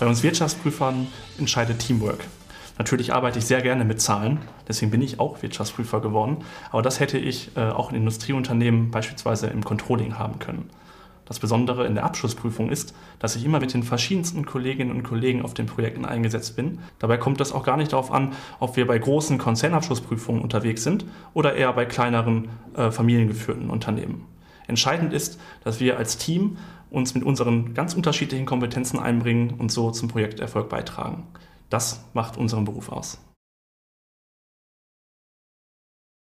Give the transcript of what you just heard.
Bei uns Wirtschaftsprüfern entscheidet Teamwork. Natürlich arbeite ich sehr gerne mit Zahlen, deswegen bin ich auch Wirtschaftsprüfer geworden, aber das hätte ich äh, auch in Industrieunternehmen beispielsweise im Controlling haben können. Das Besondere in der Abschlussprüfung ist, dass ich immer mit den verschiedensten Kolleginnen und Kollegen auf den Projekten eingesetzt bin. Dabei kommt es auch gar nicht darauf an, ob wir bei großen Konzernabschlussprüfungen unterwegs sind oder eher bei kleineren äh, familiengeführten Unternehmen. Entscheidend ist, dass wir als Team uns mit unseren ganz unterschiedlichen Kompetenzen einbringen und so zum Projekterfolg beitragen. Das macht unseren Beruf aus.